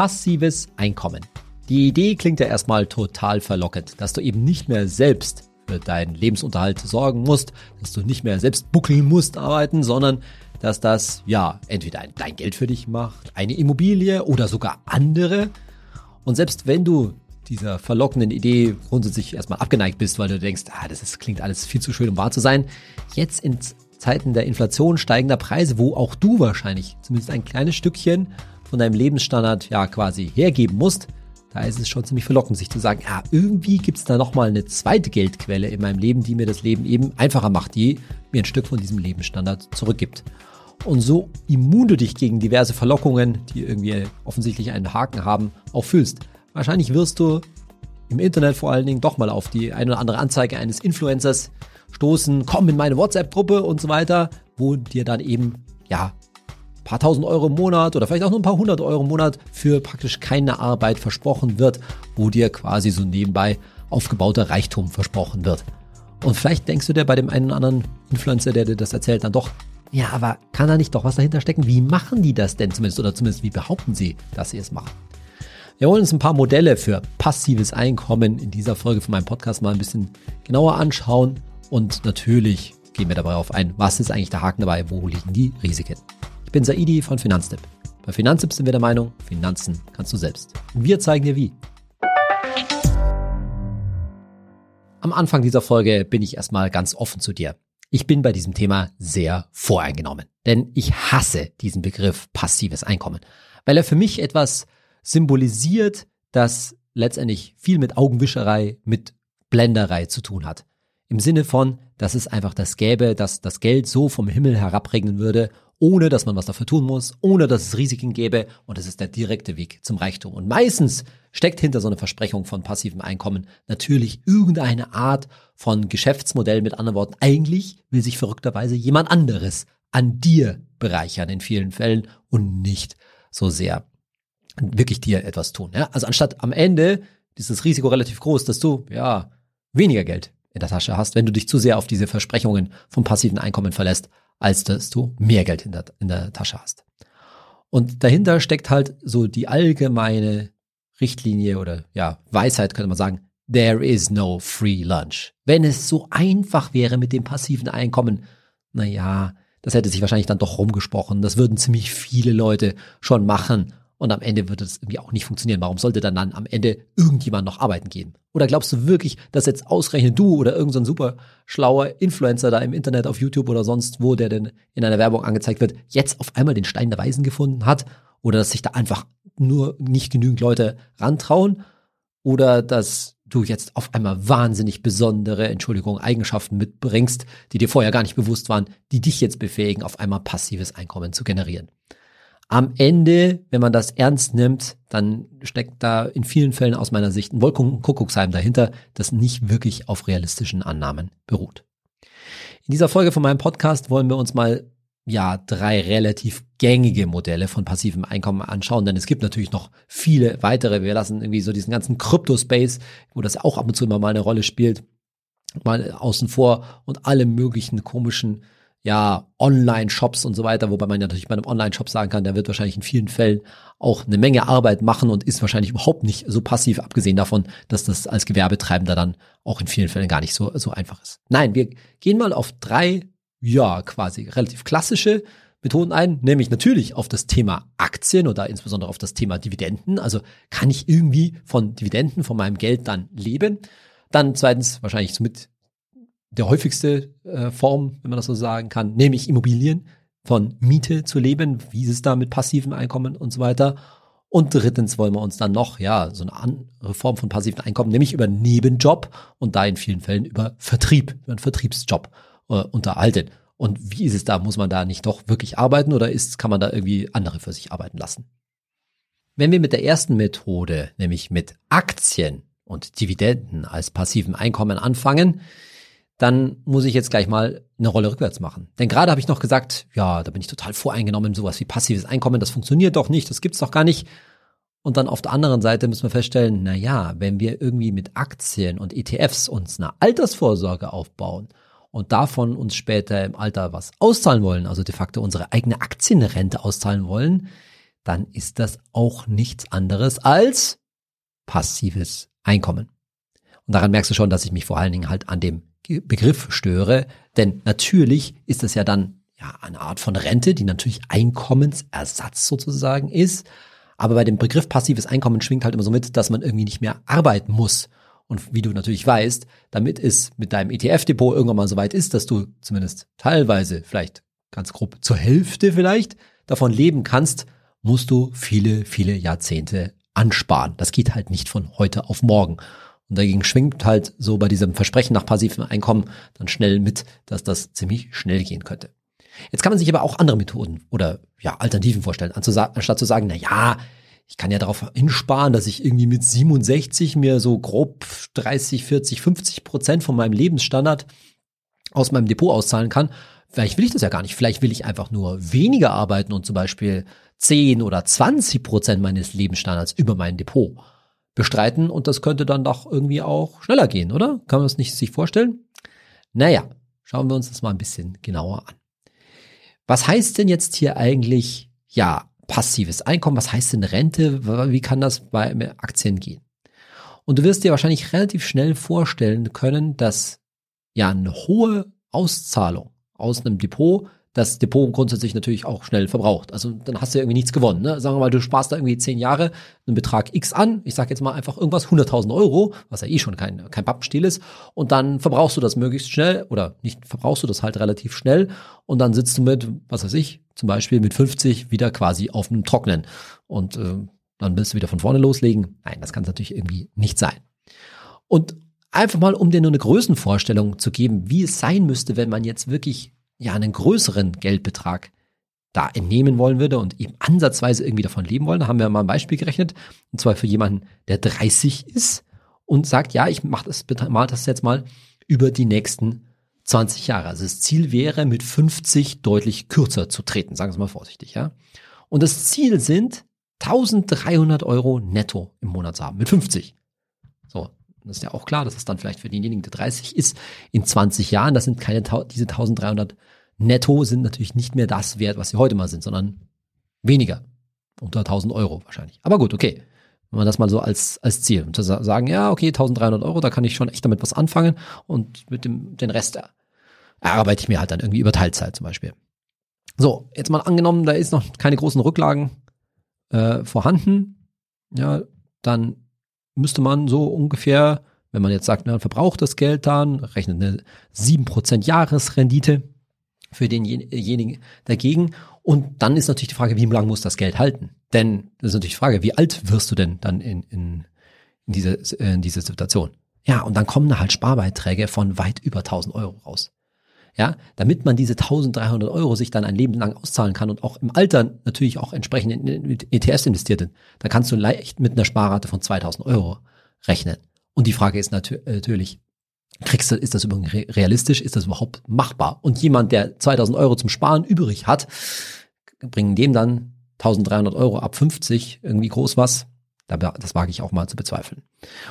Passives Einkommen. Die Idee klingt ja erstmal total verlockend, dass du eben nicht mehr selbst für deinen Lebensunterhalt sorgen musst, dass du nicht mehr selbst buckeln musst arbeiten, sondern dass das ja entweder dein Geld für dich macht, eine Immobilie oder sogar andere. Und selbst wenn du dieser verlockenden Idee grundsätzlich erstmal abgeneigt bist, weil du denkst, ah, das ist, klingt alles viel zu schön, um wahr zu sein, jetzt in Zeiten der Inflation steigender Preise, wo auch du wahrscheinlich zumindest ein kleines Stückchen von deinem Lebensstandard ja quasi hergeben musst, da ist es schon ziemlich verlockend, sich zu sagen, ja, irgendwie gibt es da nochmal eine zweite Geldquelle in meinem Leben, die mir das Leben eben einfacher macht, die mir ein Stück von diesem Lebensstandard zurückgibt. Und so immun du dich gegen diverse Verlockungen, die irgendwie offensichtlich einen Haken haben, auch fühlst. Wahrscheinlich wirst du im Internet vor allen Dingen doch mal auf die eine oder andere Anzeige eines Influencers stoßen, komm in meine WhatsApp-Gruppe und so weiter, wo dir dann eben, ja, paar tausend Euro im Monat oder vielleicht auch nur ein paar hundert Euro im Monat für praktisch keine Arbeit versprochen wird, wo dir quasi so nebenbei aufgebauter Reichtum versprochen wird. Und vielleicht denkst du dir bei dem einen oder anderen Influencer, der dir das erzählt, dann doch, ja, aber kann da nicht doch was dahinter stecken? Wie machen die das denn zumindest? Oder zumindest wie behaupten sie, dass sie es machen? Wir wollen uns ein paar Modelle für passives Einkommen in dieser Folge von meinem Podcast mal ein bisschen genauer anschauen. Und natürlich gehen wir dabei auf ein, was ist eigentlich der Haken dabei, wo liegen die Risiken. Ich bin Saidi von Finanztipp. Bei Finanztipp sind wir der Meinung, Finanzen kannst du selbst. Und wir zeigen dir wie. Am Anfang dieser Folge bin ich erstmal ganz offen zu dir. Ich bin bei diesem Thema sehr voreingenommen, denn ich hasse diesen Begriff passives Einkommen, weil er für mich etwas symbolisiert, das letztendlich viel mit Augenwischerei, mit Blenderei zu tun hat. Im Sinne von, dass es einfach das gäbe, dass das Geld so vom Himmel herabregnen würde, ohne dass man was dafür tun muss, ohne dass es Risiken gäbe und es ist der direkte Weg zum Reichtum. Und meistens steckt hinter so einer Versprechung von passivem Einkommen natürlich irgendeine Art von Geschäftsmodell. Mit anderen Worten, eigentlich will sich verrückterweise jemand anderes an dir bereichern in vielen Fällen und nicht so sehr wirklich dir etwas tun. Ja? Also anstatt am Ende ist das Risiko relativ groß, dass du ja weniger Geld in der Tasche hast, wenn du dich zu sehr auf diese Versprechungen vom passiven Einkommen verlässt, als dass du mehr Geld in der, in der Tasche hast. Und dahinter steckt halt so die allgemeine Richtlinie oder ja, Weisheit könnte man sagen, there is no free lunch. Wenn es so einfach wäre mit dem passiven Einkommen, na ja, das hätte sich wahrscheinlich dann doch rumgesprochen. Das würden ziemlich viele Leute schon machen und am Ende wird es irgendwie auch nicht funktionieren. Warum sollte dann, dann am Ende irgendjemand noch arbeiten gehen? Oder glaubst du wirklich, dass jetzt ausgerechnet du oder irgendein so super schlauer Influencer da im Internet auf YouTube oder sonst wo, der denn in einer Werbung angezeigt wird, jetzt auf einmal den Stein der Weisen gefunden hat? Oder dass sich da einfach nur nicht genügend Leute rantrauen? Oder dass du jetzt auf einmal wahnsinnig besondere, Entschuldigung, Eigenschaften mitbringst, die dir vorher gar nicht bewusst waren, die dich jetzt befähigen, auf einmal passives Einkommen zu generieren? Am Ende, wenn man das ernst nimmt, dann steckt da in vielen Fällen aus meiner Sicht ein Wolkenkuckucksheim dahinter, das nicht wirklich auf realistischen Annahmen beruht. In dieser Folge von meinem Podcast wollen wir uns mal ja drei relativ gängige Modelle von passivem Einkommen anschauen, denn es gibt natürlich noch viele weitere. Wir lassen irgendwie so diesen ganzen Crypto-Space, wo das auch ab und zu immer mal eine Rolle spielt, mal außen vor und alle möglichen komischen ja, Online-Shops und so weiter, wobei man ja natürlich bei einem Online-Shop sagen kann, der wird wahrscheinlich in vielen Fällen auch eine Menge Arbeit machen und ist wahrscheinlich überhaupt nicht so passiv, abgesehen davon, dass das als Gewerbetreibender dann auch in vielen Fällen gar nicht so, so einfach ist. Nein, wir gehen mal auf drei, ja, quasi relativ klassische Methoden ein, nämlich natürlich auf das Thema Aktien oder insbesondere auf das Thema Dividenden. Also kann ich irgendwie von Dividenden, von meinem Geld dann leben? Dann zweitens wahrscheinlich mit der häufigste äh, Form, wenn man das so sagen kann, nämlich Immobilien, von Miete zu leben, wie ist es da mit passivem Einkommen und so weiter. Und drittens wollen wir uns dann noch, ja, so eine andere Form von passivem Einkommen, nämlich über Nebenjob und da in vielen Fällen über Vertrieb, über einen Vertriebsjob äh, unterhalten. Und wie ist es da? Muss man da nicht doch wirklich arbeiten oder ist, kann man da irgendwie andere für sich arbeiten lassen? Wenn wir mit der ersten Methode, nämlich mit Aktien und Dividenden als passivem Einkommen anfangen, dann muss ich jetzt gleich mal eine Rolle rückwärts machen. Denn gerade habe ich noch gesagt, ja, da bin ich total voreingenommen, sowas wie passives Einkommen, das funktioniert doch nicht, das gibt's doch gar nicht. Und dann auf der anderen Seite müssen wir feststellen, na ja, wenn wir irgendwie mit Aktien und ETFs uns eine Altersvorsorge aufbauen und davon uns später im Alter was auszahlen wollen, also de facto unsere eigene Aktienrente auszahlen wollen, dann ist das auch nichts anderes als passives Einkommen. Und daran merkst du schon, dass ich mich vor allen Dingen halt an dem Begriff störe, denn natürlich ist es ja dann ja eine Art von Rente, die natürlich Einkommensersatz sozusagen ist. Aber bei dem Begriff passives Einkommen schwingt halt immer so mit, dass man irgendwie nicht mehr arbeiten muss. Und wie du natürlich weißt, damit es mit deinem ETF-Depot irgendwann mal so weit ist, dass du zumindest teilweise, vielleicht ganz grob zur Hälfte vielleicht, davon leben kannst, musst du viele, viele Jahrzehnte ansparen. Das geht halt nicht von heute auf morgen. Und dagegen schwingt halt so bei diesem Versprechen nach passivem Einkommen dann schnell mit, dass das ziemlich schnell gehen könnte. Jetzt kann man sich aber auch andere Methoden oder ja, Alternativen vorstellen, anstatt zu sagen, na ja, ich kann ja darauf hinsparen, dass ich irgendwie mit 67 mir so grob 30, 40, 50 Prozent von meinem Lebensstandard aus meinem Depot auszahlen kann. Vielleicht will ich das ja gar nicht. Vielleicht will ich einfach nur weniger arbeiten und zum Beispiel 10 oder 20 Prozent meines Lebensstandards über mein Depot bestreiten und das könnte dann doch irgendwie auch schneller gehen, oder? Kann man das nicht sich vorstellen? Naja, schauen wir uns das mal ein bisschen genauer an. Was heißt denn jetzt hier eigentlich, ja, passives Einkommen? Was heißt denn Rente? Wie kann das bei Aktien gehen? Und du wirst dir wahrscheinlich relativ schnell vorstellen können, dass ja eine hohe Auszahlung aus einem Depot das Depot grundsätzlich natürlich auch schnell verbraucht. Also dann hast du ja irgendwie nichts gewonnen. Ne? Sagen wir mal, du sparst da irgendwie zehn Jahre einen Betrag X an. Ich sage jetzt mal einfach irgendwas 100.000 Euro, was ja eh schon kein, kein Pappenstiel ist. Und dann verbrauchst du das möglichst schnell oder nicht verbrauchst du das halt relativ schnell. Und dann sitzt du mit, was weiß ich, zum Beispiel mit 50 wieder quasi auf einem Trocknen. Und äh, dann willst du wieder von vorne loslegen. Nein, das kann es natürlich irgendwie nicht sein. Und einfach mal, um dir nur eine Größenvorstellung zu geben, wie es sein müsste, wenn man jetzt wirklich ja einen größeren Geldbetrag da entnehmen wollen würde und eben ansatzweise irgendwie davon leben wollen. Da haben wir mal ein Beispiel gerechnet, und zwar für jemanden, der 30 ist und sagt, ja, ich mache das, mal das jetzt mal über die nächsten 20 Jahre. Also das Ziel wäre, mit 50 deutlich kürzer zu treten, sagen wir mal vorsichtig, ja. Und das Ziel sind 1300 Euro netto im Monat zu haben, mit 50. So, das ist ja auch klar, dass es dann vielleicht für denjenigen, der 30 ist, in 20 Jahren, das sind keine, diese 1300 netto sind natürlich nicht mehr das wert, was sie heute mal sind, sondern weniger. Unter 1000 Euro wahrscheinlich. Aber gut, okay. Wenn man das mal so als, als Ziel. Und zu sagen, ja, okay, 1300 Euro, da kann ich schon echt damit was anfangen und mit dem, den Rest erarbeite ich mir halt dann irgendwie über Teilzeit zum Beispiel. So, jetzt mal angenommen, da ist noch keine großen Rücklagen äh, vorhanden. Ja, dann müsste man so ungefähr, wenn man jetzt sagt, man verbraucht das Geld dann, rechnet eine 7% Jahresrendite für denjenigen dagegen. Und dann ist natürlich die Frage, wie lange muss das Geld halten? Denn das ist natürlich die Frage, wie alt wirst du denn dann in, in, in, diese, in diese Situation? Ja, und dann kommen da halt Sparbeiträge von weit über 1000 Euro raus. Ja, damit man diese 1300 Euro sich dann ein Leben lang auszahlen kann und auch im Alter natürlich auch entsprechend in ETS investiert sind, da kannst du leicht mit einer Sparrate von 2000 Euro rechnen. Und die Frage ist natür natürlich, kriegst du, ist das übrigens realistisch? Ist das überhaupt machbar? Und jemand, der 2000 Euro zum Sparen übrig hat, bringen dem dann 1300 Euro ab 50 irgendwie groß was? Das wage ich auch mal zu bezweifeln.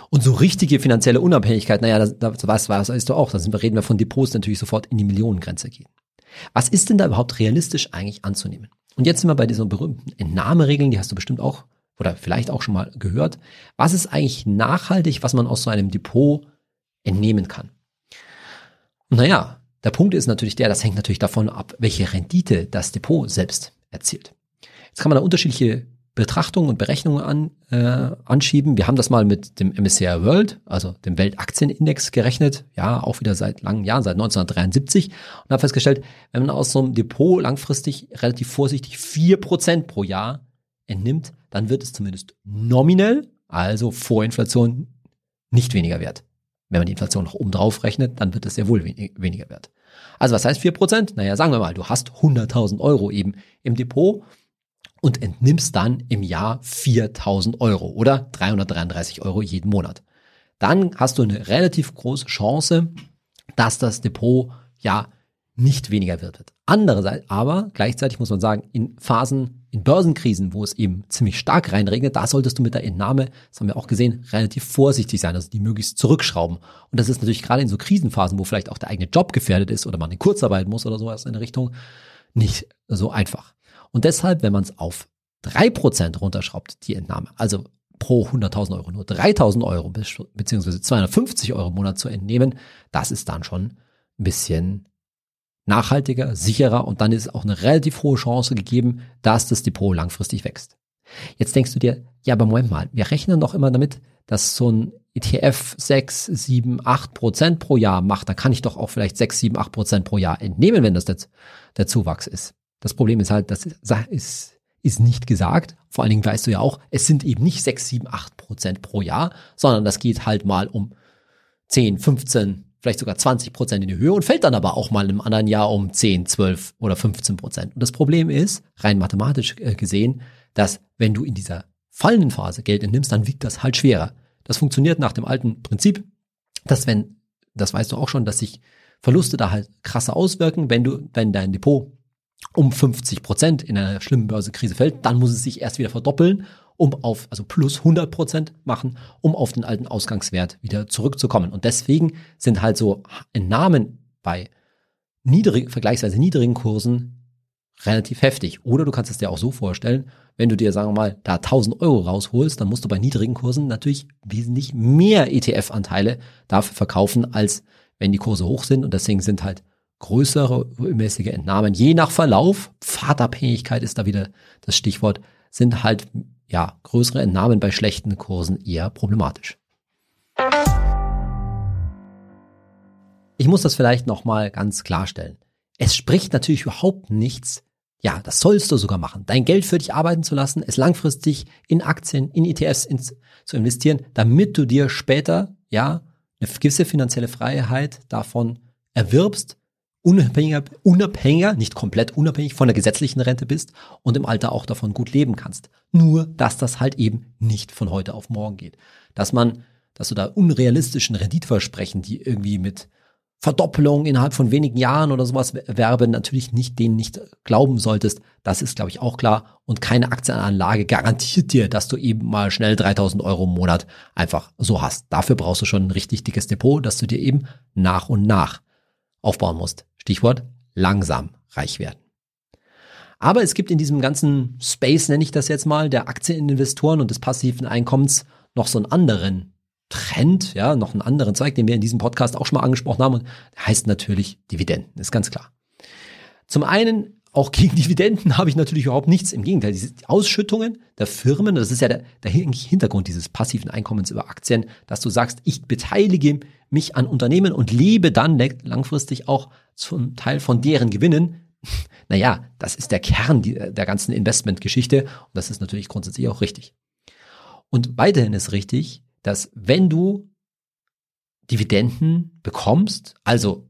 Und so richtige finanzielle Unabhängigkeit, naja, das, das weißt, weißt du auch, da reden wir von Depots natürlich sofort in die Millionengrenze gehen. Was ist denn da überhaupt realistisch eigentlich anzunehmen? Und jetzt sind wir bei diesen berühmten Entnahmeregeln, die hast du bestimmt auch oder vielleicht auch schon mal gehört. Was ist eigentlich nachhaltig, was man aus so einem Depot entnehmen kann. Naja, der Punkt ist natürlich der, das hängt natürlich davon ab, welche Rendite das Depot selbst erzielt. Jetzt kann man da unterschiedliche Betrachtungen und Berechnungen an, äh, anschieben. Wir haben das mal mit dem MSCI World, also dem Weltaktienindex gerechnet, ja, auch wieder seit langen Jahren, seit 1973 und haben festgestellt, wenn man aus so einem Depot langfristig relativ vorsichtig vier Prozent pro Jahr entnimmt, dann wird es zumindest nominell, also vor Inflation, nicht weniger wert. Wenn man die Inflation noch oben drauf rechnet, dann wird es sehr wohl weniger wert. Also was heißt 4%? Naja, sagen wir mal, du hast 100.000 Euro eben im Depot und entnimmst dann im Jahr 4.000 Euro oder 333 Euro jeden Monat. Dann hast du eine relativ große Chance, dass das Depot ja nicht weniger wird. Andererseits aber, gleichzeitig muss man sagen, in Phasen, in Börsenkrisen, wo es eben ziemlich stark reinregnet, da solltest du mit der Entnahme, das haben wir auch gesehen, relativ vorsichtig sein, also die möglichst zurückschrauben. Und das ist natürlich gerade in so Krisenphasen, wo vielleicht auch der eigene Job gefährdet ist oder man in Kurzarbeit muss oder sowas in der Richtung, nicht so einfach. Und deshalb, wenn man es auf 3% runterschraubt, die Entnahme, also pro 100.000 Euro nur 3.000 Euro beziehungsweise 250 Euro im Monat zu entnehmen, das ist dann schon ein bisschen nachhaltiger, sicherer und dann ist auch eine relativ hohe Chance gegeben, dass das Depot langfristig wächst. Jetzt denkst du dir, ja, aber Moment mal, wir rechnen doch immer damit, dass so ein ETF 6, 7, 8 Prozent pro Jahr macht, dann kann ich doch auch vielleicht 6, 7, 8 Prozent pro Jahr entnehmen, wenn das der, der Zuwachs ist. Das Problem ist halt, das ist, ist nicht gesagt. Vor allen Dingen weißt du ja auch, es sind eben nicht 6, 7, 8 Prozent pro Jahr, sondern das geht halt mal um 10, 15, vielleicht sogar 20 Prozent in die Höhe und fällt dann aber auch mal im anderen Jahr um 10, 12 oder 15 Prozent. Und das Problem ist, rein mathematisch äh, gesehen, dass wenn du in dieser fallenden Phase Geld entnimmst, dann wiegt das halt schwerer. Das funktioniert nach dem alten Prinzip, dass wenn, das weißt du auch schon, dass sich Verluste da halt krasser auswirken, wenn du, wenn dein Depot um 50 Prozent in einer schlimmen Börsenkrise fällt, dann muss es sich erst wieder verdoppeln, um auf, also plus 100 Prozent machen, um auf den alten Ausgangswert wieder zurückzukommen. Und deswegen sind halt so Entnahmen bei niedrig, vergleichsweise niedrigen Kursen relativ heftig. Oder du kannst es dir auch so vorstellen, wenn du dir, sagen wir mal, da 1000 Euro rausholst, dann musst du bei niedrigen Kursen natürlich wesentlich mehr ETF-Anteile dafür verkaufen, als wenn die Kurse hoch sind. Und deswegen sind halt größere mäßige Entnahmen, je nach Verlauf, Pfadabhängigkeit ist da wieder das Stichwort, sind halt, ja, größere Entnahmen bei schlechten Kursen eher problematisch. Ich muss das vielleicht nochmal ganz klarstellen. Es spricht natürlich überhaupt nichts ja, das sollst du sogar machen. Dein Geld für dich arbeiten zu lassen, es langfristig in Aktien, in ETFs ins, zu investieren, damit du dir später, ja, eine gewisse finanzielle Freiheit davon erwirbst, unabhängiger, unabhängiger, nicht komplett unabhängig von der gesetzlichen Rente bist und im Alter auch davon gut leben kannst. Nur, dass das halt eben nicht von heute auf morgen geht. Dass man, dass du da unrealistischen Renditversprechen, die irgendwie mit Verdoppelung innerhalb von wenigen Jahren oder sowas werben, natürlich nicht denen nicht glauben solltest. Das ist, glaube ich, auch klar. Und keine Aktienanlage garantiert dir, dass du eben mal schnell 3000 Euro im Monat einfach so hast. Dafür brauchst du schon ein richtig dickes Depot, das du dir eben nach und nach aufbauen musst. Stichwort langsam reich werden. Aber es gibt in diesem ganzen Space, nenne ich das jetzt mal, der Aktieninvestoren und des passiven Einkommens noch so einen anderen Trend, ja, noch einen anderen Zweig, den wir in diesem Podcast auch schon mal angesprochen haben, und der heißt natürlich Dividenden, ist ganz klar. Zum einen, auch gegen Dividenden habe ich natürlich überhaupt nichts. Im Gegenteil, diese Ausschüttungen der Firmen, das ist ja der, der Hintergrund dieses passiven Einkommens über Aktien, dass du sagst, ich beteilige mich an Unternehmen und lebe dann langfristig auch zum Teil von deren Gewinnen. Naja, das ist der Kern der ganzen Investmentgeschichte und das ist natürlich grundsätzlich auch richtig. Und weiterhin ist richtig, dass wenn du Dividenden bekommst, also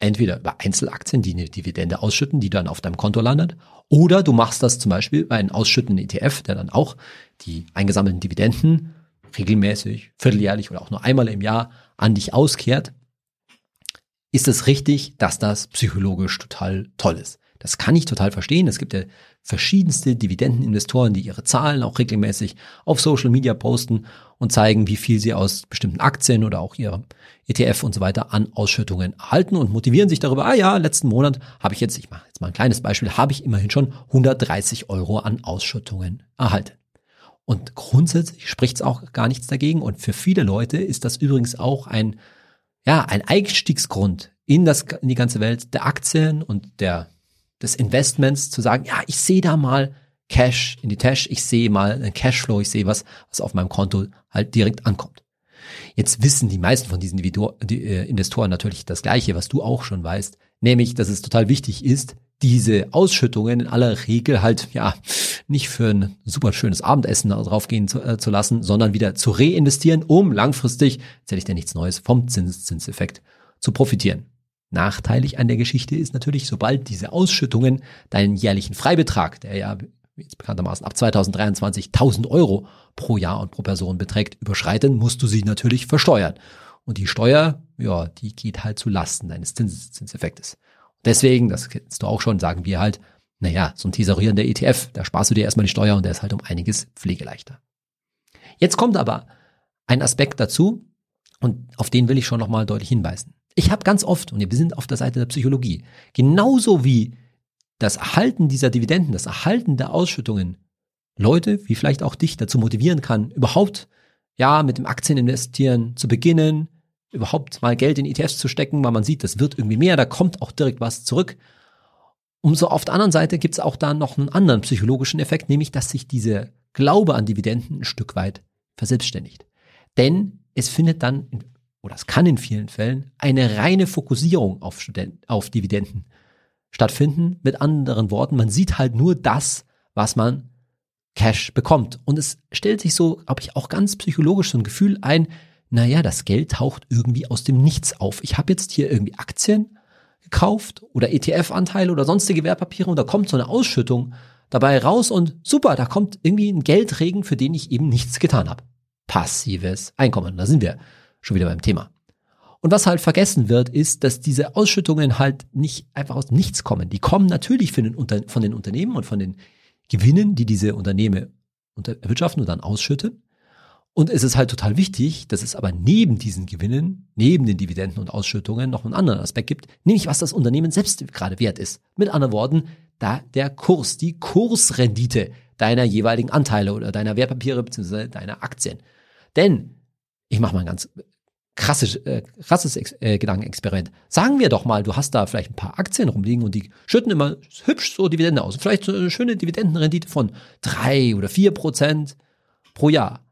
entweder über Einzelaktien, die eine Dividende ausschütten, die dann auf deinem Konto landet, oder du machst das zum Beispiel bei einem ausschüttenden ETF, der dann auch die eingesammelten Dividenden regelmäßig, vierteljährlich oder auch nur einmal im Jahr an dich auskehrt, ist es richtig, dass das psychologisch total toll ist. Das kann ich total verstehen. Es gibt ja verschiedenste Dividendeninvestoren, die ihre Zahlen auch regelmäßig auf Social Media posten und zeigen, wie viel sie aus bestimmten Aktien oder auch ihrem ETF und so weiter an Ausschüttungen erhalten und motivieren sich darüber, ah ja, letzten Monat habe ich jetzt, ich mache jetzt mal ein kleines Beispiel, habe ich immerhin schon 130 Euro an Ausschüttungen erhalten. Und grundsätzlich spricht es auch gar nichts dagegen. Und für viele Leute ist das übrigens auch ein, ja, ein Einstiegsgrund in, das, in die ganze Welt der Aktien und der des Investments zu sagen, ja, ich sehe da mal Cash in die Tasche, ich sehe mal einen Cashflow, ich sehe was, was auf meinem Konto halt direkt ankommt. Jetzt wissen die meisten von diesen äh, Investoren natürlich das Gleiche, was du auch schon weißt, nämlich, dass es total wichtig ist, diese Ausschüttungen in aller Regel halt, ja, nicht für ein super schönes Abendessen draufgehen zu, äh, zu lassen, sondern wieder zu reinvestieren, um langfristig, erzähle ich dir nichts Neues, vom Zinseszinseffekt zu profitieren. Nachteilig an der Geschichte ist natürlich, sobald diese Ausschüttungen deinen jährlichen Freibetrag, der ja jetzt bekanntermaßen ab 2023 1000 Euro pro Jahr und pro Person beträgt, überschreiten, musst du sie natürlich versteuern. Und die Steuer, ja, die geht halt zu Lasten deines Zinseffektes. Deswegen, das kennst du auch schon, sagen wir halt, naja, so ein tesorierender ETF, da sparst du dir erstmal die Steuer und der ist halt um einiges pflegeleichter. Jetzt kommt aber ein Aspekt dazu und auf den will ich schon nochmal deutlich hinweisen. Ich habe ganz oft, und wir sind auf der Seite der Psychologie, genauso wie das Erhalten dieser Dividenden, das Erhalten der Ausschüttungen Leute, wie vielleicht auch dich, dazu motivieren kann, überhaupt ja mit dem Aktieninvestieren zu beginnen, überhaupt mal Geld in ETFs zu stecken, weil man sieht, das wird irgendwie mehr, da kommt auch direkt was zurück. Umso auf der anderen Seite gibt es auch da noch einen anderen psychologischen Effekt, nämlich dass sich diese Glaube an Dividenden ein Stück weit verselbstständigt. Denn es findet dann, oder es kann in vielen Fällen, eine reine Fokussierung auf, Studenten, auf Dividenden stattfinden. Mit anderen Worten, man sieht halt nur das, was man Cash bekommt. Und es stellt sich so, glaube ich, auch ganz psychologisch so ein Gefühl ein, naja, das Geld taucht irgendwie aus dem Nichts auf. Ich habe jetzt hier irgendwie Aktien gekauft oder ETF-Anteile oder sonstige Wertpapiere und da kommt so eine Ausschüttung dabei raus und super, da kommt irgendwie ein Geldregen, für den ich eben nichts getan habe. Passives Einkommen, da sind wir schon wieder beim Thema. Und was halt vergessen wird, ist, dass diese Ausschüttungen halt nicht einfach aus nichts kommen. Die kommen natürlich von den, von den Unternehmen und von den Gewinnen, die diese Unternehmen erwirtschaften und dann ausschütten. Und es ist halt total wichtig, dass es aber neben diesen Gewinnen, neben den Dividenden und Ausschüttungen noch einen anderen Aspekt gibt, nämlich was das Unternehmen selbst gerade wert ist. Mit anderen Worten, da der Kurs, die Kursrendite deiner jeweiligen Anteile oder deiner Wertpapiere bzw. deiner Aktien. Denn, ich mache mal ein ganz krasses, äh, krasses äh, Gedankenexperiment. Sagen wir doch mal, du hast da vielleicht ein paar Aktien rumliegen und die schütten immer hübsch so Dividende aus. Vielleicht so eine schöne Dividendenrendite von drei oder vier Prozent pro Jahr.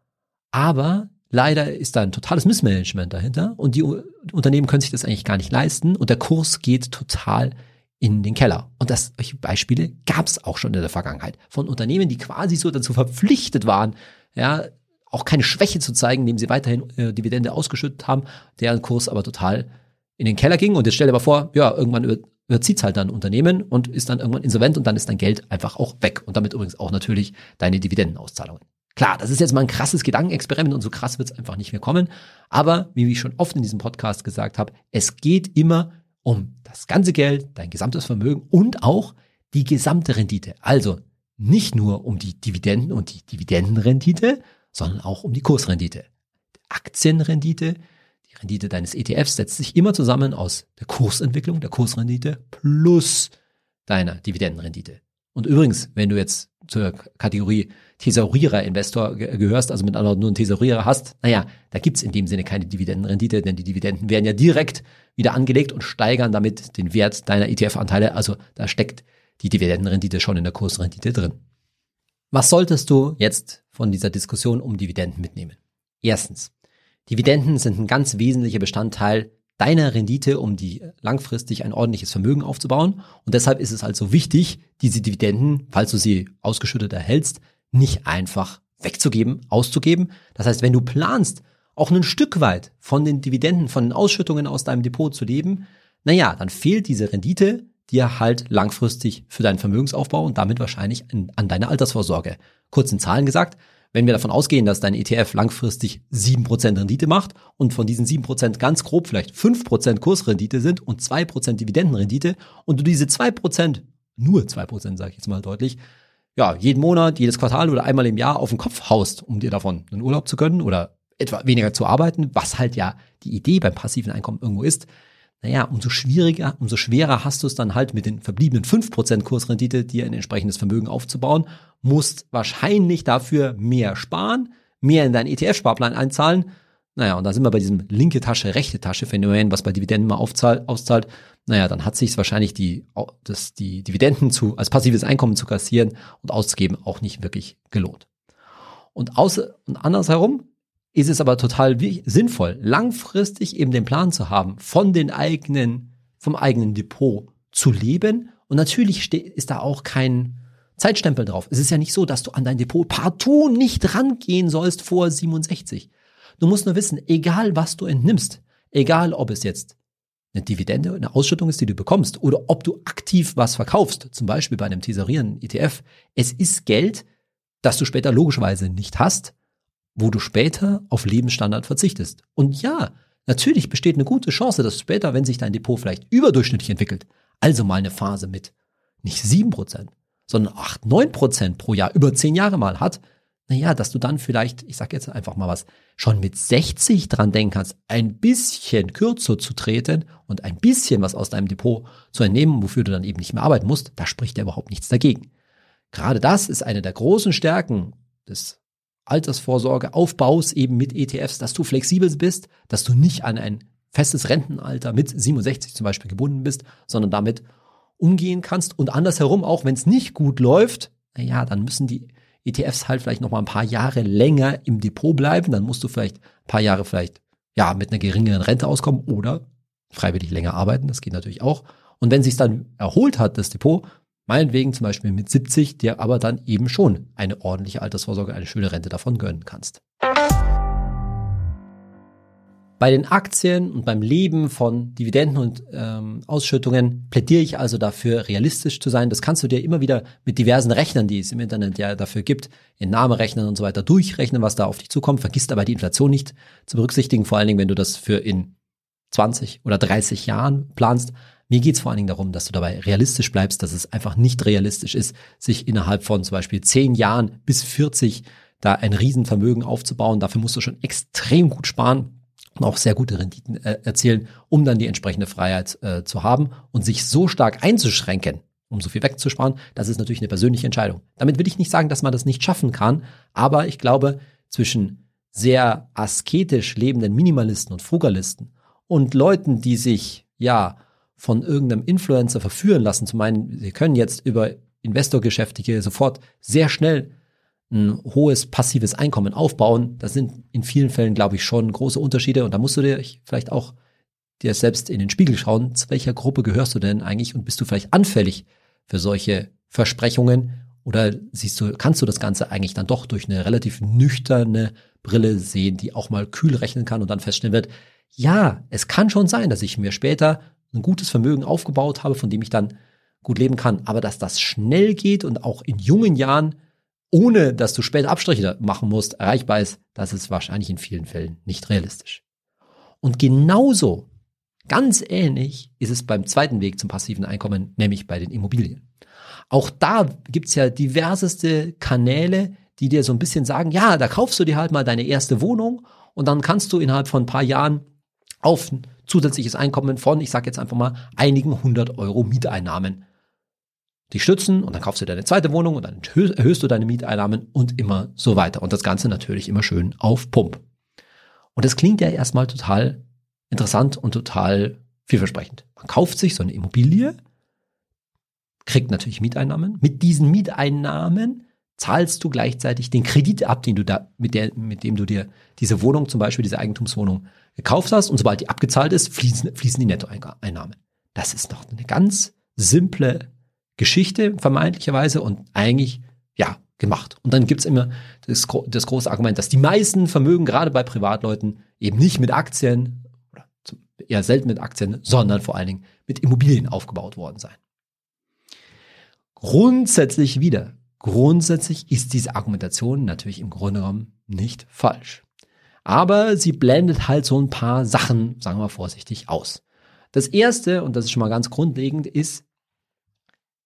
Aber leider ist da ein totales Missmanagement dahinter und die Unternehmen können sich das eigentlich gar nicht leisten und der Kurs geht total in den Keller. Und das solche Beispiele gab es auch schon in der Vergangenheit von Unternehmen, die quasi so dazu verpflichtet waren, ja, auch keine Schwäche zu zeigen, indem sie weiterhin äh, Dividende ausgeschüttet haben, deren Kurs aber total in den Keller ging. Und jetzt stell dir mal vor, ja, irgendwann überzieht halt dann ein Unternehmen und ist dann irgendwann insolvent und dann ist dein Geld einfach auch weg. Und damit übrigens auch natürlich deine Dividendenauszahlungen. Klar, das ist jetzt mal ein krasses Gedankenexperiment und so krass wird es einfach nicht mehr kommen. Aber wie ich schon oft in diesem Podcast gesagt habe, es geht immer um das ganze Geld, dein gesamtes Vermögen und auch die gesamte Rendite. Also nicht nur um die Dividenden und die Dividendenrendite, sondern auch um die Kursrendite. Die Aktienrendite, die Rendite deines ETFs setzt sich immer zusammen aus der Kursentwicklung, der Kursrendite plus deiner Dividendenrendite. Und übrigens, wenn du jetzt zur Kategorie Thesaurierer-Investor gehörst, also mit anderen nur einen Thesaurierer hast, naja, da gibt's in dem Sinne keine Dividendenrendite, denn die Dividenden werden ja direkt wieder angelegt und steigern damit den Wert deiner ETF-Anteile. Also da steckt die Dividendenrendite schon in der Kursrendite drin. Was solltest du jetzt von dieser Diskussion um Dividenden mitnehmen? Erstens, Dividenden sind ein ganz wesentlicher Bestandteil deiner Rendite, um die langfristig ein ordentliches Vermögen aufzubauen. Und deshalb ist es also wichtig, diese Dividenden, falls du sie ausgeschüttet erhältst, nicht einfach wegzugeben, auszugeben. Das heißt, wenn du planst, auch ein Stück weit von den Dividenden, von den Ausschüttungen aus deinem Depot zu leben, naja, dann fehlt diese Rendite dir halt langfristig für deinen Vermögensaufbau und damit wahrscheinlich an, deine Altersvorsorge. Kurz in Zahlen gesagt, wenn wir davon ausgehen, dass dein ETF langfristig sieben Prozent Rendite macht und von diesen sieben Prozent ganz grob vielleicht fünf Prozent Kursrendite sind und zwei Prozent Dividendenrendite und du diese zwei Prozent nur zwei Prozent sage ich jetzt mal deutlich, ja, jeden Monat, jedes Quartal oder einmal im Jahr auf den Kopf haust, um dir davon einen Urlaub zu gönnen oder etwa weniger zu arbeiten, was halt ja die Idee beim passiven Einkommen irgendwo ist, naja, umso schwieriger, umso schwerer hast du es dann halt mit den verbliebenen fünf Prozent Kursrendite, dir ein entsprechendes Vermögen aufzubauen, musst wahrscheinlich dafür mehr sparen, mehr in deinen ETF-Sparplan einzahlen. Naja, und da sind wir bei diesem linke Tasche, rechte Tasche Phänomen, was bei Dividenden mal aufzahlt, auszahlt naja, dann hat sich wahrscheinlich die, das, die Dividenden zu, als passives Einkommen zu kassieren und auszugeben auch nicht wirklich gelohnt. Und, außer, und andersherum ist es aber total sinnvoll, langfristig eben den Plan zu haben, von den eigenen, vom eigenen Depot zu leben. Und natürlich ist da auch kein Zeitstempel drauf. Es ist ja nicht so, dass du an dein Depot partout nicht rangehen sollst vor 67. Du musst nur wissen, egal was du entnimmst, egal ob es jetzt eine Dividende, eine Ausschüttung ist, die du bekommst, oder ob du aktiv was verkaufst, zum Beispiel bei einem tesorierenden ETF. Es ist Geld, das du später logischerweise nicht hast, wo du später auf Lebensstandard verzichtest. Und ja, natürlich besteht eine gute Chance, dass später, wenn sich dein Depot vielleicht überdurchschnittlich entwickelt, also mal eine Phase mit nicht sieben Prozent, sondern acht, neun Prozent pro Jahr über zehn Jahre mal hat, naja, dass du dann vielleicht, ich sag jetzt einfach mal was, schon mit 60 dran denken kannst, ein bisschen kürzer zu treten und ein bisschen was aus deinem Depot zu entnehmen, wofür du dann eben nicht mehr arbeiten musst, da spricht ja überhaupt nichts dagegen. gerade das ist eine der großen Stärken des Altersvorsorgeaufbaus eben mit ETFs, dass du flexibel bist, dass du nicht an ein festes Rentenalter mit 67 zum Beispiel gebunden bist, sondern damit umgehen kannst. Und andersherum auch, wenn es nicht gut läuft, naja, dann müssen die ETFs halt vielleicht noch mal ein paar Jahre länger im Depot bleiben, dann musst du vielleicht ein paar Jahre vielleicht ja mit einer geringeren Rente auskommen oder freiwillig länger arbeiten, das geht natürlich auch. Und wenn sich dann erholt hat, das Depot, meinetwegen zum Beispiel mit 70, dir aber dann eben schon eine ordentliche Altersvorsorge, eine schöne Rente davon gönnen kannst. Bei den Aktien und beim Leben von Dividenden und ähm, Ausschüttungen plädiere ich also dafür, realistisch zu sein. Das kannst du dir immer wieder mit diversen Rechnern, die es im Internet ja dafür gibt, in Namerechnern und so weiter durchrechnen, was da auf dich zukommt. Vergisst aber die Inflation nicht zu berücksichtigen, vor allen Dingen, wenn du das für in 20 oder 30 Jahren planst. Mir geht es vor allen Dingen darum, dass du dabei realistisch bleibst, dass es einfach nicht realistisch ist, sich innerhalb von zum Beispiel 10 Jahren bis 40 da ein Riesenvermögen aufzubauen. Dafür musst du schon extrem gut sparen und auch sehr gute Renditen äh, erzielen, um dann die entsprechende Freiheit äh, zu haben und sich so stark einzuschränken, um so viel wegzusparen, das ist natürlich eine persönliche Entscheidung. Damit will ich nicht sagen, dass man das nicht schaffen kann, aber ich glaube, zwischen sehr asketisch lebenden Minimalisten und Frugalisten und Leuten, die sich ja von irgendeinem Influencer verführen lassen, zu meinen, sie können jetzt über Investorgeschäfte hier sofort sehr schnell ein hohes passives Einkommen aufbauen, das sind in vielen Fällen, glaube ich, schon große Unterschiede. Und da musst du dir vielleicht auch dir selbst in den Spiegel schauen, zu welcher Gruppe gehörst du denn eigentlich und bist du vielleicht anfällig für solche Versprechungen oder siehst du, kannst du das Ganze eigentlich dann doch durch eine relativ nüchterne Brille sehen, die auch mal kühl rechnen kann und dann feststellen wird, ja, es kann schon sein, dass ich mir später ein gutes Vermögen aufgebaut habe, von dem ich dann gut leben kann, aber dass das schnell geht und auch in jungen Jahren ohne dass du später Abstriche machen musst, erreichbar ist, das ist wahrscheinlich in vielen Fällen nicht realistisch. Und genauso, ganz ähnlich, ist es beim zweiten Weg zum passiven Einkommen, nämlich bei den Immobilien. Auch da gibt's ja diverseste Kanäle, die dir so ein bisschen sagen, ja, da kaufst du dir halt mal deine erste Wohnung und dann kannst du innerhalb von ein paar Jahren auf zusätzliches Einkommen von, ich sage jetzt einfach mal, einigen hundert Euro Mieteinnahmen die stützen und dann kaufst du deine zweite Wohnung und dann erhöhst du deine Mieteinnahmen und immer so weiter. Und das Ganze natürlich immer schön auf Pump. Und das klingt ja erstmal total interessant und total vielversprechend. Man kauft sich so eine Immobilie, kriegt natürlich Mieteinnahmen. Mit diesen Mieteinnahmen zahlst du gleichzeitig den Kredit ab, den du da, mit, der, mit dem du dir diese Wohnung, zum Beispiel diese Eigentumswohnung, gekauft hast. Und sobald die abgezahlt ist, fließen, fließen die Nettoeinnahmen. Das ist doch eine ganz simple Geschichte vermeintlicherweise und eigentlich, ja, gemacht. Und dann gibt's immer das, das große Argument, dass die meisten Vermögen, gerade bei Privatleuten, eben nicht mit Aktien oder eher selten mit Aktien, sondern vor allen Dingen mit Immobilien aufgebaut worden sein. Grundsätzlich wieder, grundsätzlich ist diese Argumentation natürlich im Grunde genommen nicht falsch. Aber sie blendet halt so ein paar Sachen, sagen wir vorsichtig, aus. Das erste, und das ist schon mal ganz grundlegend, ist,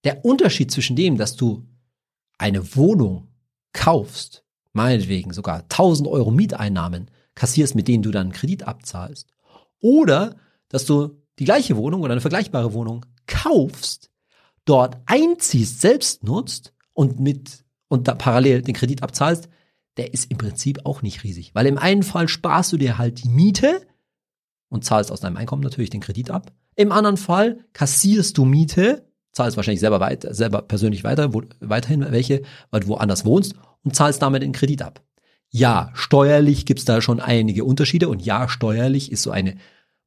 der Unterschied zwischen dem, dass du eine Wohnung kaufst, meinetwegen sogar 1000 Euro Mieteinnahmen kassierst, mit denen du dann einen Kredit abzahlst, oder dass du die gleiche Wohnung oder eine vergleichbare Wohnung kaufst, dort einziehst, selbst nutzt und mit und da parallel den Kredit abzahlst, der ist im Prinzip auch nicht riesig, weil im einen Fall sparst du dir halt die Miete und zahlst aus deinem Einkommen natürlich den Kredit ab. Im anderen Fall kassierst du Miete zahlst wahrscheinlich selber weiter, selber persönlich weiter, wo, weiterhin welche, weil du woanders wohnst und zahlst damit den Kredit ab. Ja, steuerlich gibt's da schon einige Unterschiede und ja, steuerlich ist so eine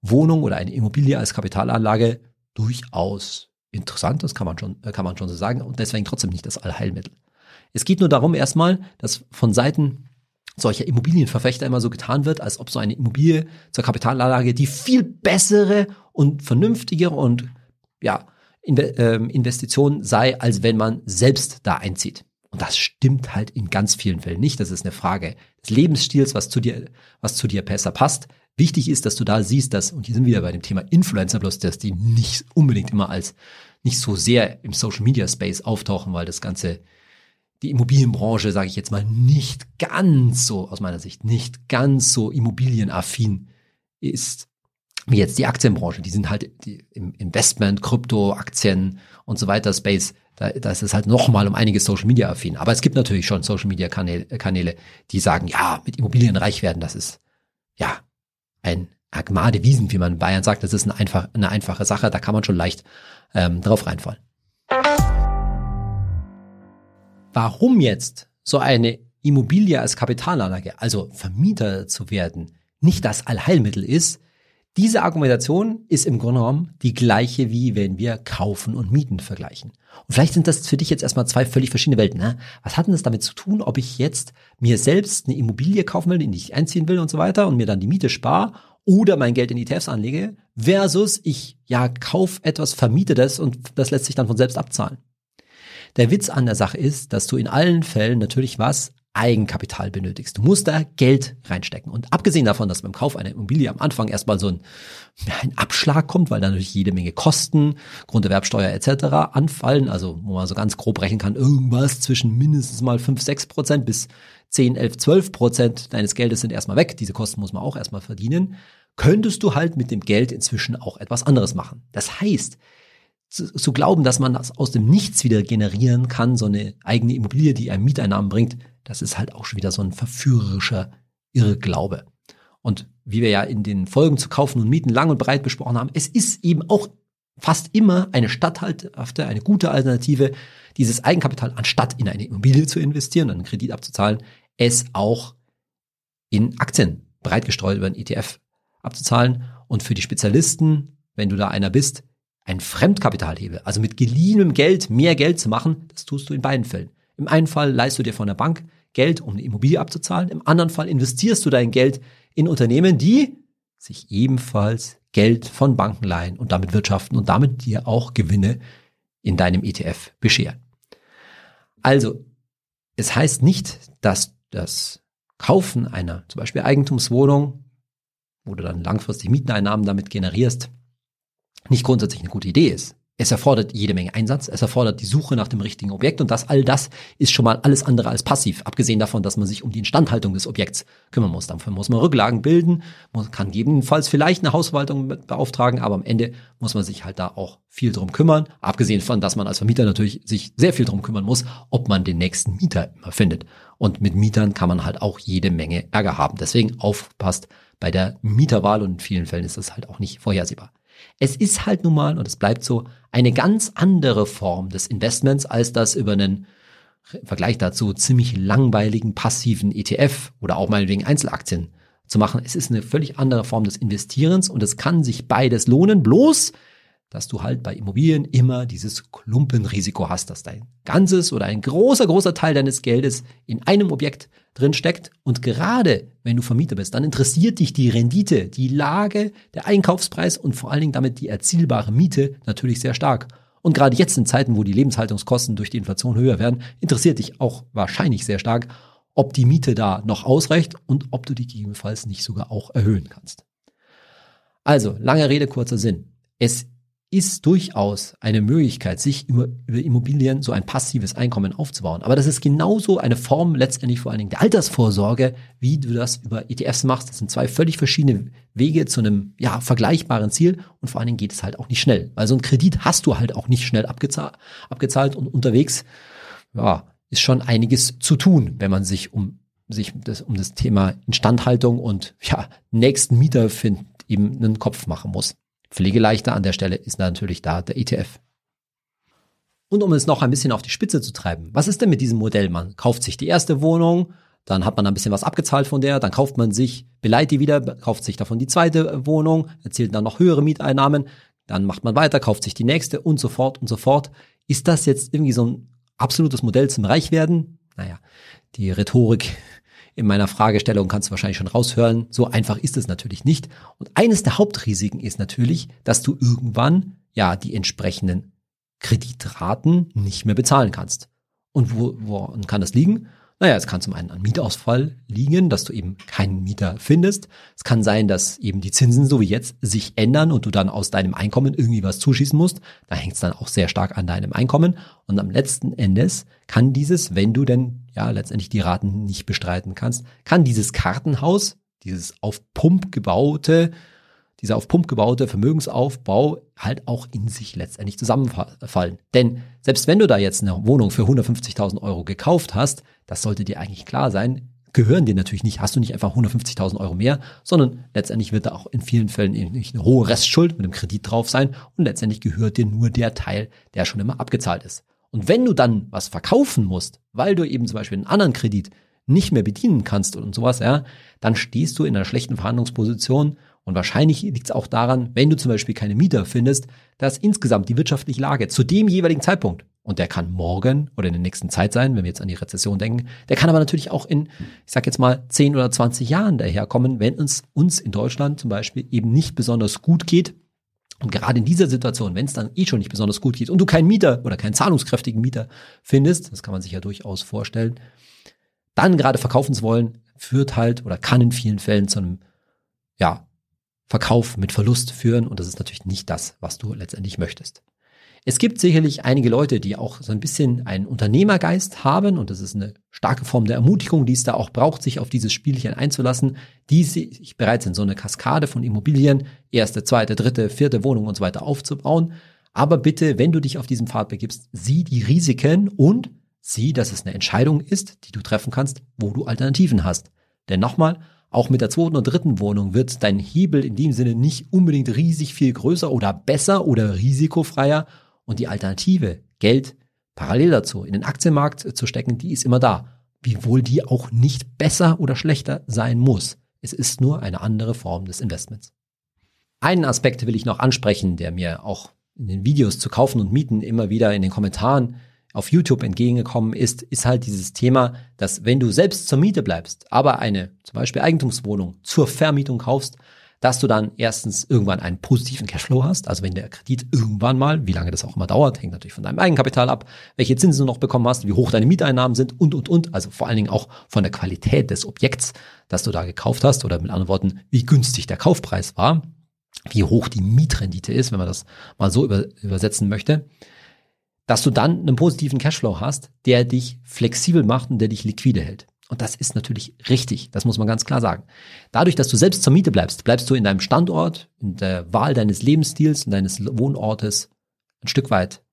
Wohnung oder eine Immobilie als Kapitalanlage durchaus interessant, das kann man schon, kann man schon so sagen und deswegen trotzdem nicht das Allheilmittel. Es geht nur darum erstmal, dass von Seiten solcher Immobilienverfechter immer so getan wird, als ob so eine Immobilie zur Kapitalanlage die viel bessere und vernünftigere und ja, ähm, Investition sei, als wenn man selbst da einzieht. Und das stimmt halt in ganz vielen Fällen nicht. Das ist eine Frage des Lebensstils, was zu dir, was zu dir besser passt. Wichtig ist, dass du da siehst, dass, und hier sind wir wieder bei dem Thema Influencer, bloß dass die nicht unbedingt immer als nicht so sehr im Social Media Space auftauchen, weil das Ganze, die Immobilienbranche, sage ich jetzt mal, nicht ganz so, aus meiner Sicht, nicht ganz so immobilienaffin ist. wie jetzt die Aktienbranche, die sind halt im Investment, Krypto, Aktien und so weiter Space, da, da ist es halt nochmal um einiges Social Media affin. Aber es gibt natürlich schon Social Media Kanäle, Kanäle, die sagen, ja, mit Immobilien reich werden, das ist ja ein Agmade Wiesen, wie man in Bayern sagt, das ist eine, einfach, eine einfache Sache, da kann man schon leicht ähm, drauf reinfallen. Warum jetzt so eine Immobilie als Kapitalanlage, also Vermieter zu werden, nicht das Allheilmittel ist, diese Argumentation ist im Grunde genommen die gleiche, wie wenn wir kaufen und mieten vergleichen. Und vielleicht sind das für dich jetzt erstmal zwei völlig verschiedene Welten. Ne? Was hat denn das damit zu tun, ob ich jetzt mir selbst eine Immobilie kaufen will, in die ich einziehen will und so weiter und mir dann die Miete spare oder mein Geld in ETFs anlege, versus ich ja kauf etwas, vermiete das und das lässt sich dann von selbst abzahlen. Der Witz an der Sache ist, dass du in allen Fällen natürlich was Eigenkapital benötigst. Du musst da Geld reinstecken. Und abgesehen davon, dass beim Kauf einer Immobilie am Anfang erstmal so ein, ein Abschlag kommt, weil da natürlich jede Menge Kosten, Grunderwerbsteuer etc. anfallen, also wo man so ganz grob rechnen kann, irgendwas zwischen mindestens mal 5, 6 Prozent bis 10, 11, 12 Prozent deines Geldes sind erstmal weg. Diese Kosten muss man auch erstmal verdienen. Könntest du halt mit dem Geld inzwischen auch etwas anderes machen. Das heißt, zu, zu glauben, dass man das aus dem Nichts wieder generieren kann, so eine eigene Immobilie, die einem Mieteinnahmen bringt, das ist halt auch schon wieder so ein verführerischer Irrglaube. Und wie wir ja in den Folgen zu kaufen und mieten lang und breit besprochen haben, es ist eben auch fast immer eine statthalthafte, eine gute Alternative, dieses Eigenkapital anstatt in eine Immobilie zu investieren und einen Kredit abzuzahlen, es auch in Aktien breit gestreut über einen ETF abzuzahlen und für die Spezialisten, wenn du da einer bist, ein Fremdkapitalhebel, also mit geliehenem Geld mehr Geld zu machen, das tust du in beiden Fällen. Im einen Fall leistest du dir von der Bank Geld, um eine Immobilie abzuzahlen. Im anderen Fall investierst du dein Geld in Unternehmen, die sich ebenfalls Geld von Banken leihen und damit wirtschaften und damit dir auch Gewinne in deinem ETF bescheren. Also, es heißt nicht, dass das Kaufen einer zum Beispiel Eigentumswohnung, wo du dann langfristig Mieteneinnahmen damit generierst, nicht grundsätzlich eine gute Idee ist. Es erfordert jede Menge Einsatz, es erfordert die Suche nach dem richtigen Objekt und das all das ist schon mal alles andere als passiv, abgesehen davon, dass man sich um die Instandhaltung des Objekts kümmern muss. Dafür muss man Rücklagen bilden, man kann gegebenenfalls vielleicht eine Hausverwaltung beauftragen, aber am Ende muss man sich halt da auch viel drum kümmern, abgesehen von, dass man als Vermieter natürlich sich sehr viel drum kümmern muss, ob man den nächsten Mieter immer findet. Und mit Mietern kann man halt auch jede Menge Ärger haben. Deswegen aufpasst bei der Mieterwahl und in vielen Fällen ist das halt auch nicht vorhersehbar. Es ist halt nun mal, und es bleibt so, eine ganz andere Form des Investments, als das über einen Vergleich dazu ziemlich langweiligen passiven ETF oder auch meinetwegen Einzelaktien zu machen. Es ist eine völlig andere Form des Investierens und es kann sich beides lohnen, bloß dass du halt bei Immobilien immer dieses Klumpenrisiko hast, dass dein ganzes oder ein großer, großer Teil deines Geldes in einem Objekt drin steckt. Und gerade wenn du Vermieter bist, dann interessiert dich die Rendite, die Lage, der Einkaufspreis und vor allen Dingen damit die erzielbare Miete natürlich sehr stark. Und gerade jetzt in Zeiten, wo die Lebenshaltungskosten durch die Inflation höher werden, interessiert dich auch wahrscheinlich sehr stark, ob die Miete da noch ausreicht und ob du die gegebenenfalls nicht sogar auch erhöhen kannst. Also, lange Rede, kurzer Sinn. Es ist durchaus eine Möglichkeit, sich über, Immobilien so ein passives Einkommen aufzubauen. Aber das ist genauso eine Form letztendlich vor allen Dingen der Altersvorsorge, wie du das über ETFs machst. Das sind zwei völlig verschiedene Wege zu einem ja, vergleichbaren Ziel und vor allen Dingen geht es halt auch nicht schnell. Weil so ein Kredit hast du halt auch nicht schnell abgezahlt, abgezahlt und unterwegs ja, ist schon einiges zu tun, wenn man sich um sich das, um das Thema Instandhaltung und ja, nächsten Mieter finden eben einen Kopf machen muss. Pflegeleichter an der Stelle ist natürlich da der ETF. Und um es noch ein bisschen auf die Spitze zu treiben, was ist denn mit diesem Modell? Man kauft sich die erste Wohnung, dann hat man ein bisschen was abgezahlt von der, dann kauft man sich, beleiht die wieder, kauft sich davon die zweite Wohnung, erzielt dann noch höhere Mieteinnahmen, dann macht man weiter, kauft sich die nächste und so fort und so fort. Ist das jetzt irgendwie so ein absolutes Modell zum Reichwerden? Naja, die Rhetorik in meiner Fragestellung kannst du wahrscheinlich schon raushören, so einfach ist es natürlich nicht. Und eines der Hauptrisiken ist natürlich, dass du irgendwann ja die entsprechenden Kreditraten nicht mehr bezahlen kannst. Und wo, woran kann das liegen? Naja, es kann zum einen an Mietausfall liegen, dass du eben keinen Mieter findest. Es kann sein, dass eben die Zinsen so wie jetzt sich ändern und du dann aus deinem Einkommen irgendwie was zuschießen musst. Da hängt es dann auch sehr stark an deinem Einkommen. Und am letzten Endes kann dieses, wenn du denn ja letztendlich die Raten nicht bestreiten kannst, kann dieses Kartenhaus, dieses auf Pump gebaute, dieser auf Pump gebaute Vermögensaufbau halt auch in sich letztendlich zusammenfallen. Denn selbst wenn du da jetzt eine Wohnung für 150.000 Euro gekauft hast, das sollte dir eigentlich klar sein, gehören dir natürlich nicht, hast du nicht einfach 150.000 Euro mehr, sondern letztendlich wird da auch in vielen Fällen nicht eine hohe Restschuld mit einem Kredit drauf sein und letztendlich gehört dir nur der Teil, der schon immer abgezahlt ist. Und wenn du dann was verkaufen musst, weil du eben zum Beispiel einen anderen Kredit nicht mehr bedienen kannst und sowas, ja, dann stehst du in einer schlechten Verhandlungsposition und wahrscheinlich liegt es auch daran, wenn du zum Beispiel keine Mieter findest, dass insgesamt die wirtschaftliche Lage zu dem jeweiligen Zeitpunkt, und der kann morgen oder in der nächsten Zeit sein, wenn wir jetzt an die Rezession denken, der kann aber natürlich auch in, ich sag jetzt mal, 10 oder 20 Jahren daherkommen, wenn uns, uns in Deutschland zum Beispiel eben nicht besonders gut geht. Und gerade in dieser Situation, wenn es dann eh schon nicht besonders gut geht und du keinen Mieter oder keinen zahlungskräftigen Mieter findest, das kann man sich ja durchaus vorstellen, dann gerade verkaufen zu wollen, führt halt oder kann in vielen Fällen zu einem, ja, Verkauf mit Verlust führen und das ist natürlich nicht das, was du letztendlich möchtest. Es gibt sicherlich einige Leute, die auch so ein bisschen einen Unternehmergeist haben und das ist eine starke Form der Ermutigung, die es da auch braucht, sich auf dieses Spielchen einzulassen, die sich bereits in so eine Kaskade von Immobilien, erste, zweite, dritte, vierte Wohnung und so weiter aufzubauen. Aber bitte, wenn du dich auf diesen Pfad begibst, sieh die Risiken und sieh, dass es eine Entscheidung ist, die du treffen kannst, wo du Alternativen hast. Denn nochmal, auch mit der zweiten und dritten Wohnung wird dein Hebel in dem Sinne nicht unbedingt riesig viel größer oder besser oder risikofreier. Und die Alternative, Geld parallel dazu in den Aktienmarkt zu stecken, die ist immer da. Wiewohl die auch nicht besser oder schlechter sein muss. Es ist nur eine andere Form des Investments. Einen Aspekt will ich noch ansprechen, der mir auch in den Videos zu kaufen und mieten immer wieder in den Kommentaren auf YouTube entgegengekommen ist, ist halt dieses Thema, dass wenn du selbst zur Miete bleibst, aber eine zum Beispiel Eigentumswohnung zur Vermietung kaufst, dass du dann erstens irgendwann einen positiven Cashflow hast, also wenn der Kredit irgendwann mal, wie lange das auch immer dauert, hängt natürlich von deinem Eigenkapital ab, welche Zinsen du noch bekommen hast, wie hoch deine Mieteinnahmen sind und, und, und, also vor allen Dingen auch von der Qualität des Objekts, das du da gekauft hast oder mit anderen Worten, wie günstig der Kaufpreis war, wie hoch die Mietrendite ist, wenn man das mal so über, übersetzen möchte dass du dann einen positiven Cashflow hast, der dich flexibel macht und der dich liquide hält. Und das ist natürlich richtig, das muss man ganz klar sagen. Dadurch, dass du selbst zur Miete bleibst, bleibst du in deinem Standort, in der Wahl deines Lebensstils, und deines Wohnortes ein Stück weit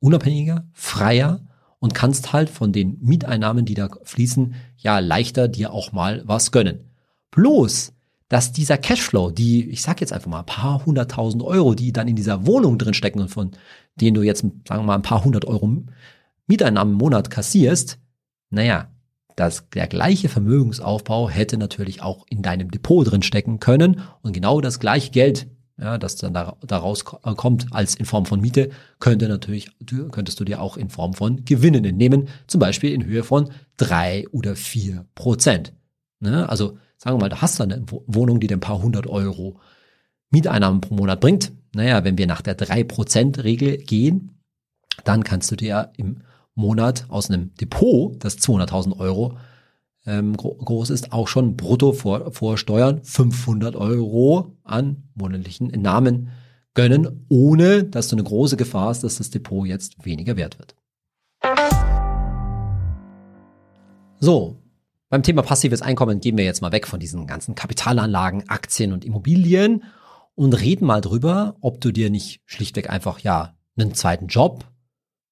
unabhängiger, freier und kannst halt von den Mieteinnahmen, die da fließen, ja leichter dir auch mal was gönnen. Bloß, dass dieser Cashflow, die, ich sag jetzt einfach mal ein paar hunderttausend Euro, die dann in dieser Wohnung drin stecken und von denen du jetzt, sagen wir mal, ein paar hundert Euro Mieteinnahmen im Monat kassierst, naja, das, der gleiche Vermögensaufbau hätte natürlich auch in deinem Depot drin stecken können und genau das gleiche Geld, ja, das dann da, daraus kommt als in Form von Miete, könnte natürlich, könntest du dir auch in Form von Gewinnen entnehmen, zum Beispiel in Höhe von drei oder vier Prozent. Ne? Also sagen wir mal, du hast eine Wohnung, die dir ein paar hundert Euro Mieteinnahmen pro Monat bringt. Naja, wenn wir nach der 3%-Regel gehen, dann kannst du dir im Monat aus einem Depot, das 200.000 Euro ähm, groß ist, auch schon brutto vor, vor Steuern 500 Euro an monatlichen Namen gönnen, ohne dass du eine große Gefahr hast, dass das Depot jetzt weniger wert wird. So, beim Thema passives Einkommen gehen wir jetzt mal weg von diesen ganzen Kapitalanlagen, Aktien und Immobilien und reden mal drüber, ob du dir nicht schlichtweg einfach ja einen zweiten Job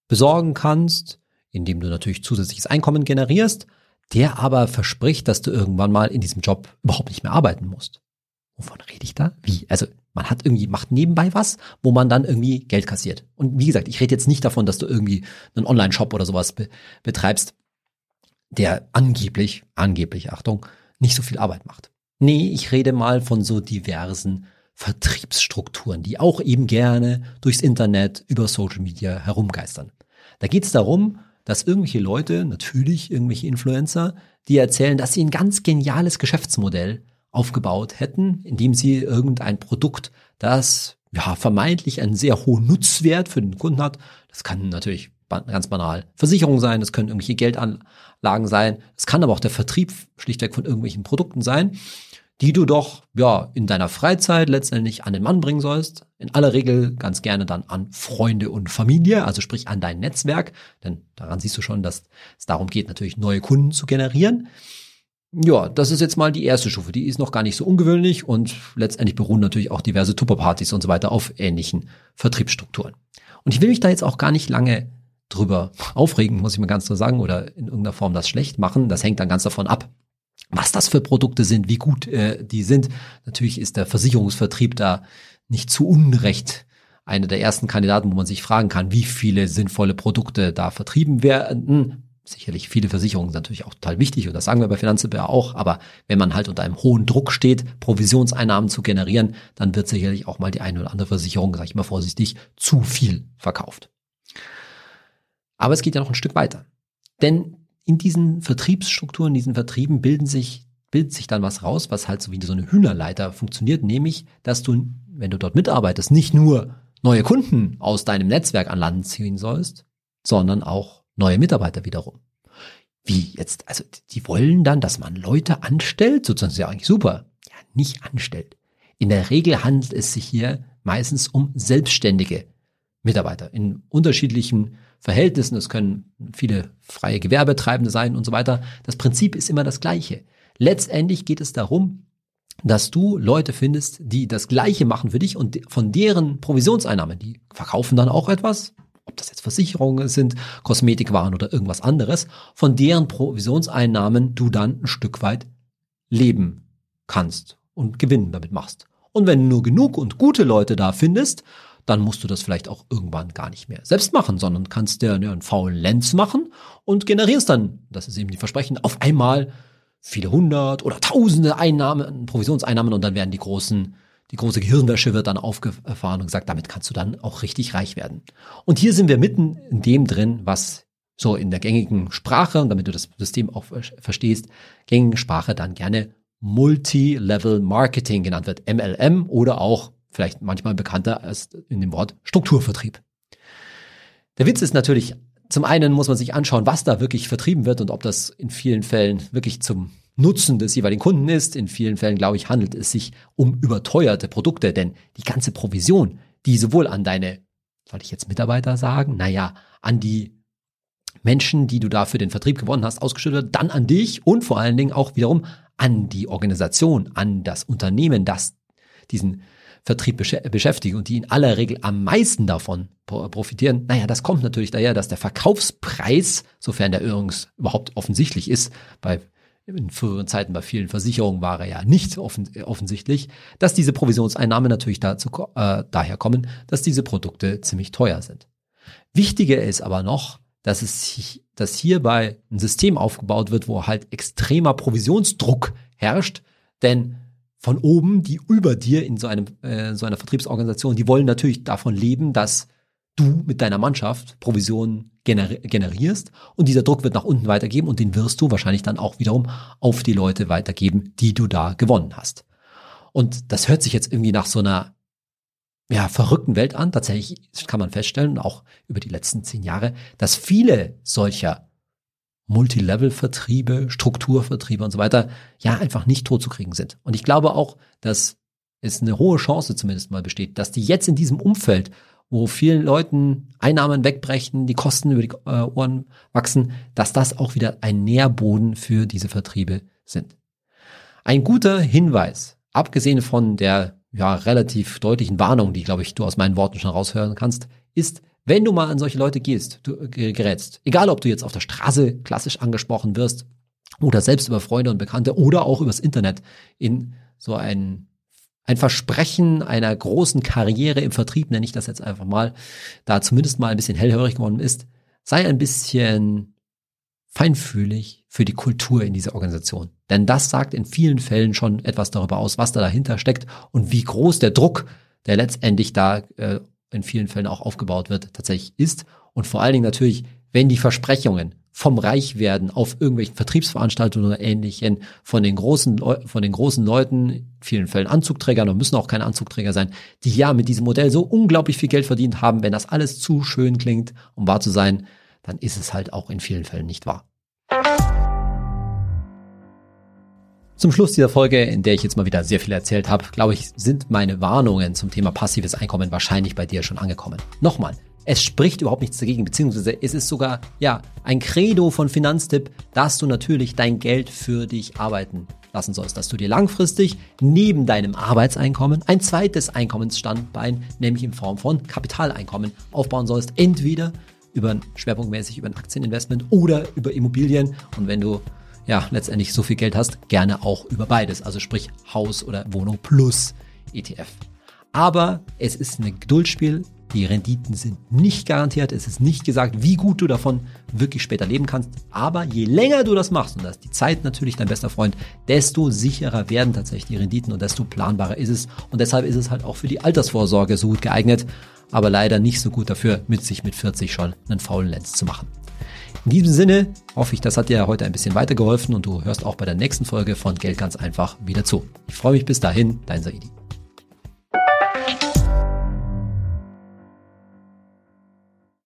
besorgen kannst, indem du natürlich zusätzliches Einkommen generierst, der aber verspricht, dass du irgendwann mal in diesem Job überhaupt nicht mehr arbeiten musst. Wovon rede ich da? Wie? Also man hat irgendwie, macht nebenbei was, wo man dann irgendwie Geld kassiert. Und wie gesagt, ich rede jetzt nicht davon, dass du irgendwie einen Online-Shop oder sowas be betreibst, der angeblich, angeblich, Achtung, nicht so viel Arbeit macht. Nee, ich rede mal von so diversen Vertriebsstrukturen, die auch eben gerne durchs Internet, über Social Media herumgeistern. Da geht es darum, dass irgendwelche Leute, natürlich irgendwelche Influencer, die erzählen, dass sie ein ganz geniales Geschäftsmodell aufgebaut hätten, indem sie irgendein Produkt, das ja vermeintlich einen sehr hohen Nutzwert für den Kunden hat, das kann natürlich ganz banal Versicherungen sein, das können irgendwelche Geldanlagen sein, es kann aber auch der Vertrieb schlichtweg von irgendwelchen Produkten sein, die du doch ja in deiner Freizeit letztendlich an den Mann bringen sollst. In aller Regel ganz gerne dann an Freunde und Familie, also sprich an dein Netzwerk, denn daran siehst du schon, dass es darum geht, natürlich neue Kunden zu generieren. ja, das ist jetzt mal die erste Stufe. Die ist noch gar nicht so ungewöhnlich und letztendlich beruhen natürlich auch diverse Tupperpartys und so weiter auf ähnlichen Vertriebsstrukturen. Und ich will mich da jetzt auch gar nicht lange drüber aufregen, muss ich mal ganz so sagen, oder in irgendeiner Form das schlecht machen. Das hängt dann ganz davon ab, was das für Produkte sind, wie gut äh, die sind. Natürlich ist der Versicherungsvertrieb da nicht zu Unrecht einer der ersten Kandidaten, wo man sich fragen kann, wie viele sinnvolle Produkte da vertrieben werden. Sicherlich viele Versicherungen sind natürlich auch total wichtig und das sagen wir bei Finanztipp auch, aber wenn man halt unter einem hohen Druck steht, Provisionseinnahmen zu generieren, dann wird sicherlich auch mal die eine oder andere Versicherung, sage ich mal vorsichtig, zu viel verkauft. Aber es geht ja noch ein Stück weiter. Denn in diesen Vertriebsstrukturen, in diesen Vertrieben bilden sich, bildet sich dann was raus, was halt so wie so eine Hühnerleiter funktioniert, nämlich, dass du, wenn du dort mitarbeitest, nicht nur neue Kunden aus deinem Netzwerk an Land ziehen sollst, sondern auch neue Mitarbeiter wiederum. Wie jetzt, also die wollen dann, dass man Leute anstellt, sozusagen ist ja eigentlich super. Ja, nicht anstellt. In der Regel handelt es sich hier meistens um selbstständige Mitarbeiter in unterschiedlichen Verhältnissen. Es können viele freie Gewerbetreibende sein und so weiter. Das Prinzip ist immer das gleiche. Letztendlich geht es darum, dass du Leute findest, die das Gleiche machen für dich und von deren Provisionseinnahmen, die verkaufen dann auch etwas, ob das jetzt Versicherungen sind, Kosmetikwaren oder irgendwas anderes, von deren Provisionseinnahmen du dann ein Stück weit leben kannst und Gewinn damit machst. Und wenn du nur genug und gute Leute da findest, dann musst du das vielleicht auch irgendwann gar nicht mehr selbst machen, sondern kannst dir einen faulen Lenz machen und generierst dann, das ist eben die Versprechen, auf einmal viele hundert oder tausende Einnahmen, Provisionseinnahmen und dann werden die großen, die große Gehirnwäsche wird dann aufgefahren und gesagt, damit kannst du dann auch richtig reich werden. Und hier sind wir mitten in dem drin, was so in der gängigen Sprache, und damit du das System auch verstehst, gängigen Sprache dann gerne Multi-Level Marketing genannt wird, MLM oder auch vielleicht manchmal bekannter als in dem Wort Strukturvertrieb. Der Witz ist natürlich, zum einen muss man sich anschauen, was da wirklich vertrieben wird und ob das in vielen Fällen wirklich zum Nutzen des jeweiligen Kunden ist. In vielen Fällen, glaube ich, handelt es sich um überteuerte Produkte, denn die ganze Provision, die sowohl an deine, soll ich jetzt Mitarbeiter sagen? Naja, an die Menschen, die du da für den Vertrieb gewonnen hast, ausgeschüttet, dann an dich und vor allen Dingen auch wiederum an die Organisation, an das Unternehmen, das diesen Vertrieb beschäftigen und die in aller Regel am meisten davon profitieren, naja, das kommt natürlich daher, dass der Verkaufspreis, sofern der übrigens überhaupt offensichtlich ist, bei in früheren Zeiten bei vielen Versicherungen war er ja nicht offen, offensichtlich, dass diese Provisionseinnahmen natürlich dazu, äh, daher kommen, dass diese Produkte ziemlich teuer sind. Wichtiger ist aber noch, dass es dass hierbei ein System aufgebaut wird, wo halt extremer Provisionsdruck herrscht, denn von oben, die über dir in so einem äh, so einer Vertriebsorganisation, die wollen natürlich davon leben, dass du mit deiner Mannschaft Provisionen gener generierst und dieser Druck wird nach unten weitergeben und den wirst du wahrscheinlich dann auch wiederum auf die Leute weitergeben, die du da gewonnen hast. Und das hört sich jetzt irgendwie nach so einer ja, verrückten Welt an. Tatsächlich kann man feststellen, auch über die letzten zehn Jahre, dass viele solcher Multilevel-Vertriebe, Strukturvertriebe und so weiter, ja, einfach nicht tot zu kriegen sind. Und ich glaube auch, dass es eine hohe Chance zumindest mal besteht, dass die jetzt in diesem Umfeld, wo vielen Leuten Einnahmen wegbrechen, die Kosten über die äh, Ohren wachsen, dass das auch wieder ein Nährboden für diese Vertriebe sind. Ein guter Hinweis, abgesehen von der ja, relativ deutlichen Warnung, die, glaube ich, du aus meinen Worten schon raushören kannst, ist, wenn du mal an solche Leute gehst, du äh, gerätst, egal ob du jetzt auf der Straße klassisch angesprochen wirst oder selbst über Freunde und Bekannte oder auch übers Internet in so ein, ein Versprechen einer großen Karriere im Vertrieb, nenne ich das jetzt einfach mal, da zumindest mal ein bisschen hellhörig geworden ist, sei ein bisschen feinfühlig für die Kultur in dieser Organisation. Denn das sagt in vielen Fällen schon etwas darüber aus, was da dahinter steckt und wie groß der Druck, der letztendlich da äh, in vielen Fällen auch aufgebaut wird, tatsächlich ist. Und vor allen Dingen natürlich, wenn die Versprechungen vom Reichwerden auf irgendwelchen Vertriebsveranstaltungen oder ähnlichen von den großen, von den großen Leuten, in vielen Fällen Anzugträger, und müssen auch keine Anzugträger sein, die ja mit diesem Modell so unglaublich viel Geld verdient haben, wenn das alles zu schön klingt, um wahr zu sein, dann ist es halt auch in vielen Fällen nicht wahr. Zum Schluss dieser Folge, in der ich jetzt mal wieder sehr viel erzählt habe, glaube ich, sind meine Warnungen zum Thema passives Einkommen wahrscheinlich bei dir schon angekommen. Nochmal, Es spricht überhaupt nichts dagegen, beziehungsweise es ist sogar, ja, ein Credo von Finanztipp, dass du natürlich dein Geld für dich arbeiten lassen sollst, dass du dir langfristig neben deinem Arbeitseinkommen ein zweites Einkommensstandbein, nämlich in Form von Kapitaleinkommen, aufbauen sollst. Entweder über schwerpunktmäßig über ein Aktieninvestment oder über Immobilien. Und wenn du ja letztendlich so viel Geld hast, gerne auch über beides. Also sprich Haus oder Wohnung plus ETF. Aber es ist ein Geduldsspiel. Die Renditen sind nicht garantiert. Es ist nicht gesagt, wie gut du davon wirklich später leben kannst. Aber je länger du das machst, und das ist die Zeit natürlich dein bester Freund, desto sicherer werden tatsächlich die Renditen und desto planbarer ist es. Und deshalb ist es halt auch für die Altersvorsorge so gut geeignet, aber leider nicht so gut dafür, mit sich mit 40 schon einen faulen Lenz zu machen. In diesem Sinne hoffe ich, das hat dir heute ein bisschen weitergeholfen und du hörst auch bei der nächsten Folge von Geld ganz einfach wieder zu. Ich freue mich bis dahin, dein Saidi.